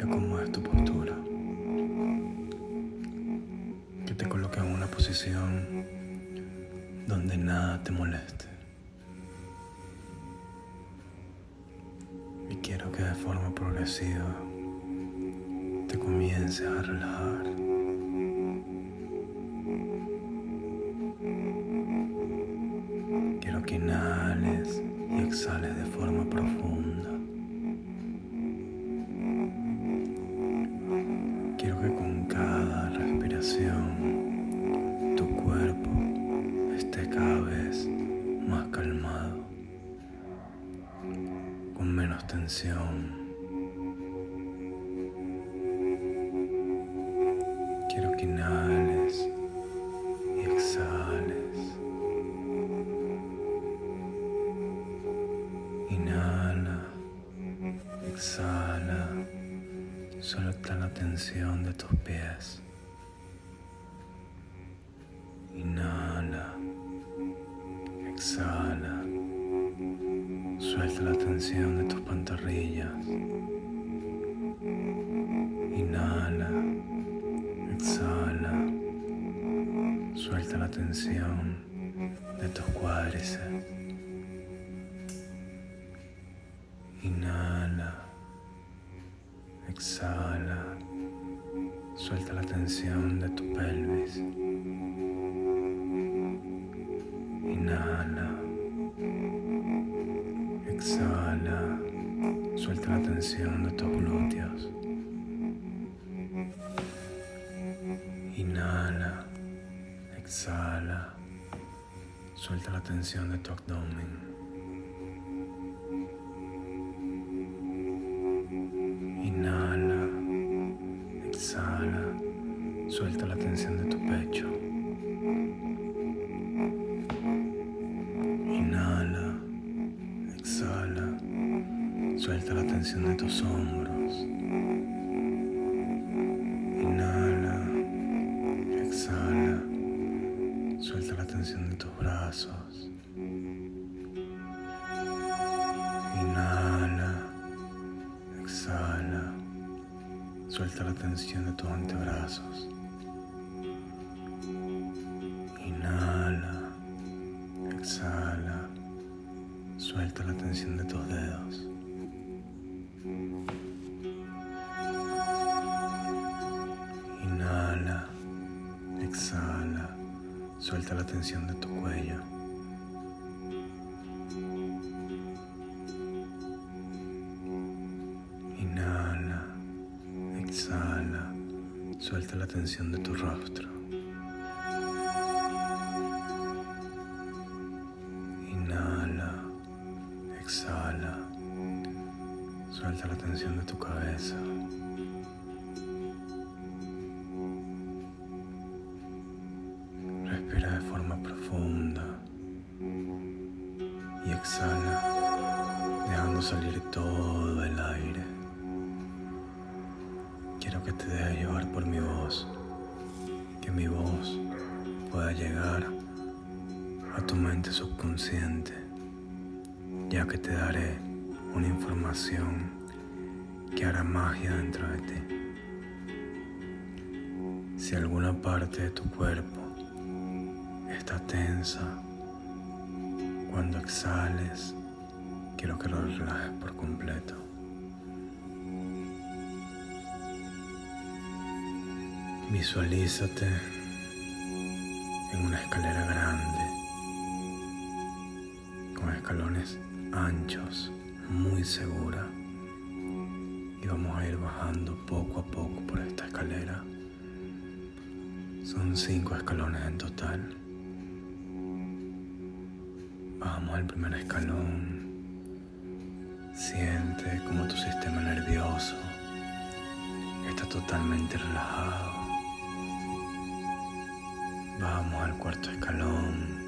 y acomodes tu postura. Que te coloques en una posición donde nada te moleste. Y quiero que de forma progresiva te comiences a relajar. Quiero que inhales y exhales. Inhala, exhala, suelta la tensión de tus pies. Inhala, exhala, suelta la tensión de tu pelvis. Inhala, exhala, suelta la tensión de tus glúteos. Inhala, exhala, suelta la tensión de tu abdomen. Suelta la tensión de tus brazos. Inhala, exhala, suelta la tensión de tus antebrazos. Inhala, exhala, suelta la tensión de tus dedos. Inhala, exhala, suelta la tensión de tu cuello. Inhala, exhala, suelta la tensión de tu rostro. Respira de forma profunda y exhala, dejando salir todo el aire. Quiero que te dejes llevar por mi voz, que mi voz pueda llegar a tu mente subconsciente, ya que te daré una información que hará magia dentro de ti. Si alguna parte de tu cuerpo tensa, cuando exhales, quiero que lo relajes por completo. Visualízate en una escalera grande, con escalones anchos, muy segura. Y vamos a ir bajando poco a poco por esta escalera. Son cinco escalones en total. Bajamos al primer escalón. Siente como tu sistema nervioso está totalmente relajado. Vamos al cuarto escalón.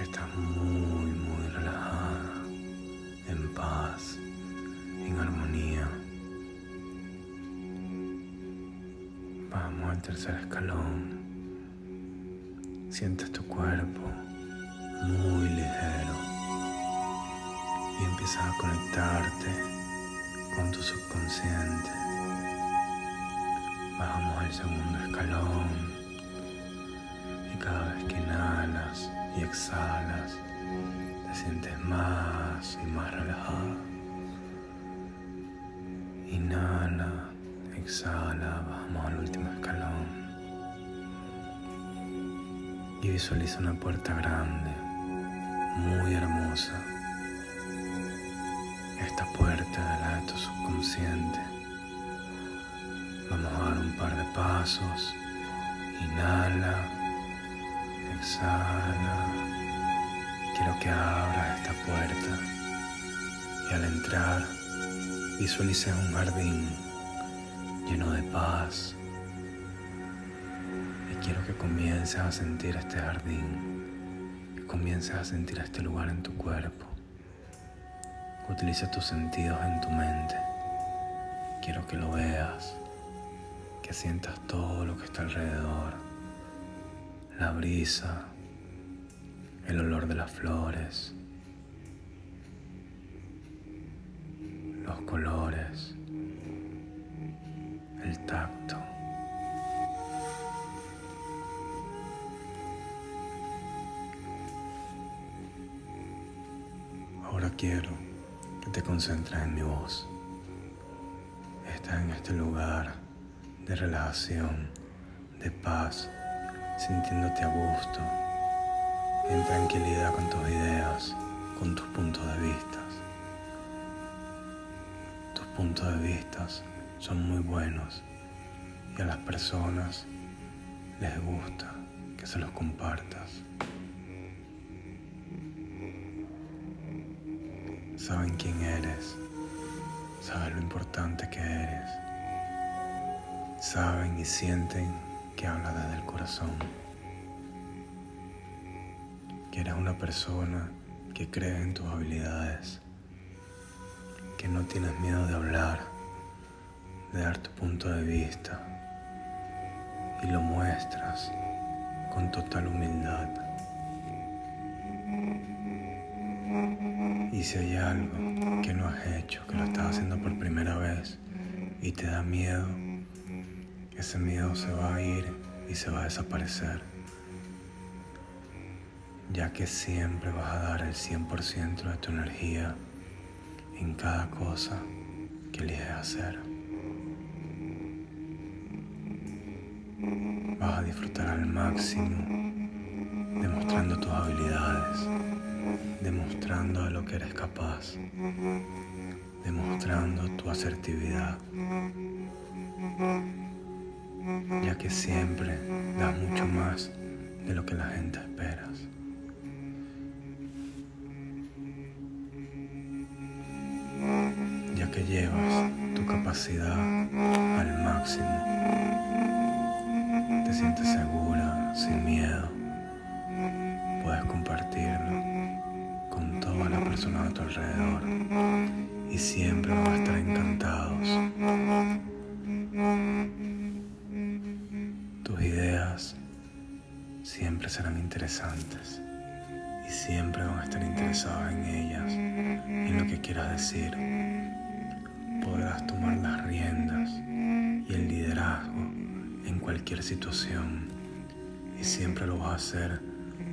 Estás muy, muy relajada, en paz, en armonía. Vamos al tercer escalón. Sientes tu cuerpo muy ligero y empiezas a conectarte con tu subconsciente. Bajamos al segundo escalón y cada vez que inhalas y exhalas te sientes más y más relajado. Inhala, exhala, bajamos al último escalón y visualiza una puerta grande, muy hermosa. Esta puerta es la de tu subconsciente. Vamos a dar un par de pasos. Inhala, exhala. Quiero que abras esta puerta y al entrar visualices un jardín lleno de paz, quiero que comiences a sentir este jardín, que comiences a sentir este lugar en tu cuerpo. Utiliza tus sentidos en tu mente. Quiero que lo veas, que sientas todo lo que está alrededor. La brisa, el olor de las flores, los colores, el tacto. Quiero que te concentres en mi voz. Estás en este lugar de relajación, de paz, sintiéndote a gusto, en tranquilidad con tus ideas, con tus puntos de vista. Tus puntos de vista son muy buenos y a las personas les gusta que se los compartas. Saben quién eres, saben lo importante que eres, saben y sienten que habla desde el corazón, que eres una persona que cree en tus habilidades, que no tienes miedo de hablar, de dar tu punto de vista y lo muestras con total humildad. Si hay algo que no has hecho, que lo estás haciendo por primera vez y te da miedo, ese miedo se va a ir y se va a desaparecer, ya que siempre vas a dar el 100% de tu energía en cada cosa que eliges hacer. Vas a disfrutar al máximo demostrando tus habilidades demostrando de lo que eres capaz, demostrando tu asertividad, ya que siempre das mucho más de lo que la gente espera. Ya que llevas tu capacidad al máximo, te sientes segura, sin miedo, puedes compartirlo personas a tu alrededor y siempre van a estar encantados. Tus ideas siempre serán interesantes y siempre van a estar interesados en ellas, en lo que quieras decir. Podrás tomar las riendas y el liderazgo en cualquier situación y siempre lo vas a hacer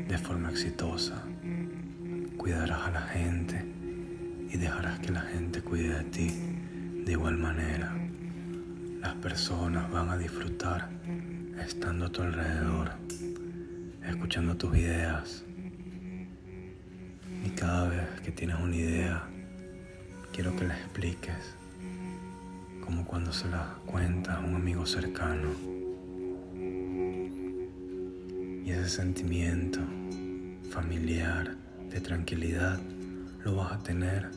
de forma exitosa cuidarás a la gente y dejarás que la gente cuide de ti de igual manera. Las personas van a disfrutar estando a tu alrededor, escuchando tus ideas. Y cada vez que tienes una idea, quiero que la expliques, como cuando se la cuentas a un amigo cercano. Y ese sentimiento familiar de tranquilidad lo vas a tener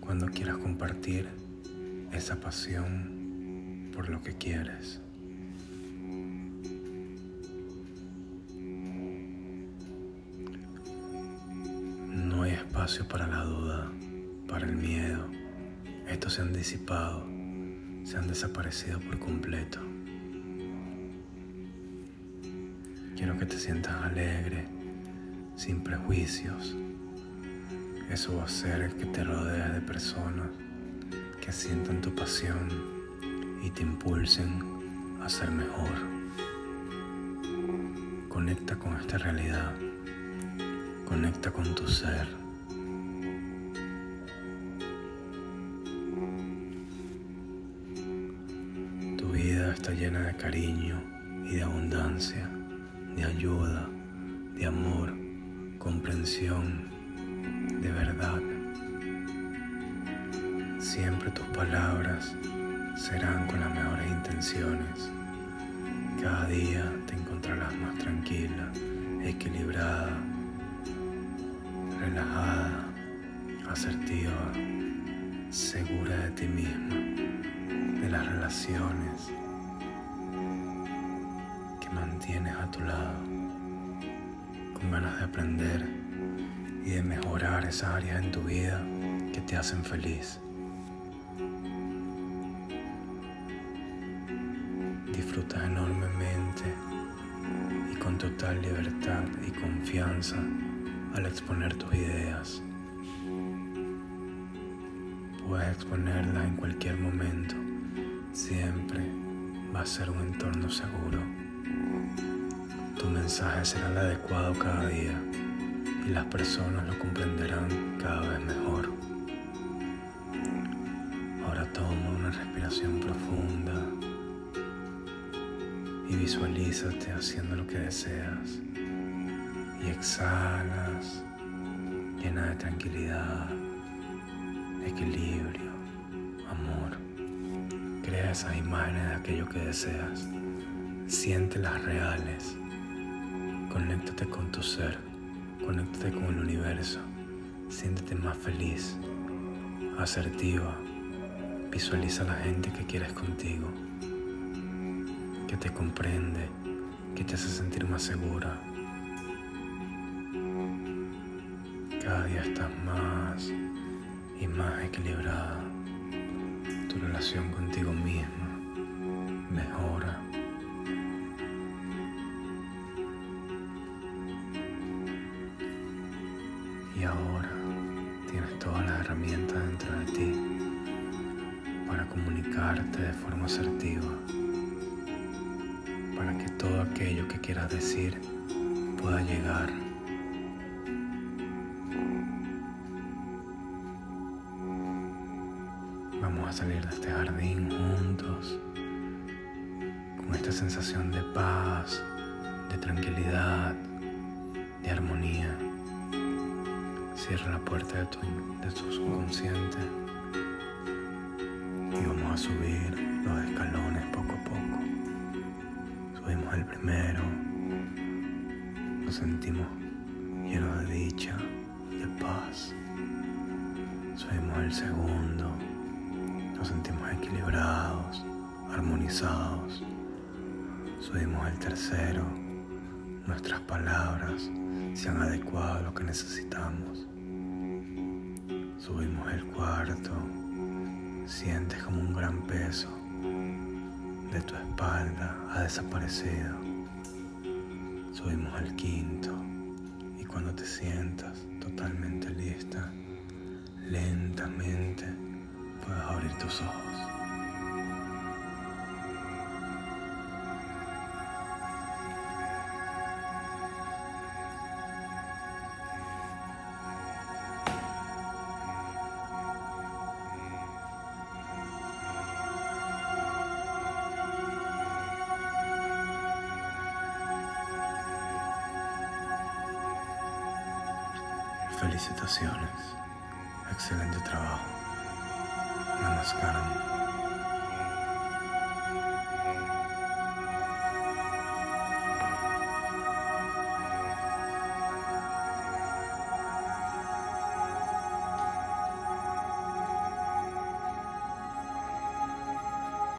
cuando quieras compartir esa pasión por lo que quieres. No hay espacio para la duda, para el miedo. Estos se han disipado, se han desaparecido por completo. Quiero que te sientas alegre, sin prejuicios. Eso va a hacer que te rodees de personas que sientan tu pasión y te impulsen a ser mejor. Conecta con esta realidad. Conecta con tu ser. Tu vida está llena de cariño y de abundancia, de ayuda, de amor, comprensión, de verdad. Siempre tus palabras serán con las mejores intenciones. Cada día te encontrarás más tranquila, equilibrada, relajada, asertiva, segura de ti misma, de las relaciones que mantienes a tu lado, con ganas de aprender y de mejorar esas áreas en tu vida que te hacen feliz. Disfrutas enormemente y con total libertad y confianza al exponer tus ideas. Puedes exponerlas en cualquier momento. Siempre va a ser un entorno seguro. Tu mensaje será el adecuado cada día y las personas lo comprenderán cada vez mejor. Ahora toma una respiración profunda y visualízate haciendo lo que deseas y exhalas llena de tranquilidad, equilibrio, amor. Crea esas imágenes de aquello que deseas. Siéntelas reales. Conéctate con tu ser. Conéctate con el universo. Siéntete más feliz, asertiva. Visualiza a la gente que quieres contigo, que te comprende, que te hace sentir más segura. Cada día estás más y más equilibrada. Tu relación contigo misma mejora. Decir pueda llegar. Vamos a salir de este jardín juntos, con esta sensación de paz, de tranquilidad, de armonía. Cierra la puerta de tu, de tu subconsciente y vamos a subir los escalones poco a poco. Subimos el primero, sentimos llenos de dicha, de paz. Subimos el segundo, nos sentimos equilibrados, armonizados. Subimos el tercero, nuestras palabras se han adecuado a lo que necesitamos. Subimos el cuarto, sientes como un gran peso de tu espalda ha desaparecido. Subimos al quinto y cuando te sientas totalmente lista, lentamente puedes abrir tus ojos. Felicitaciones. Excelente trabajo. Namaskaram.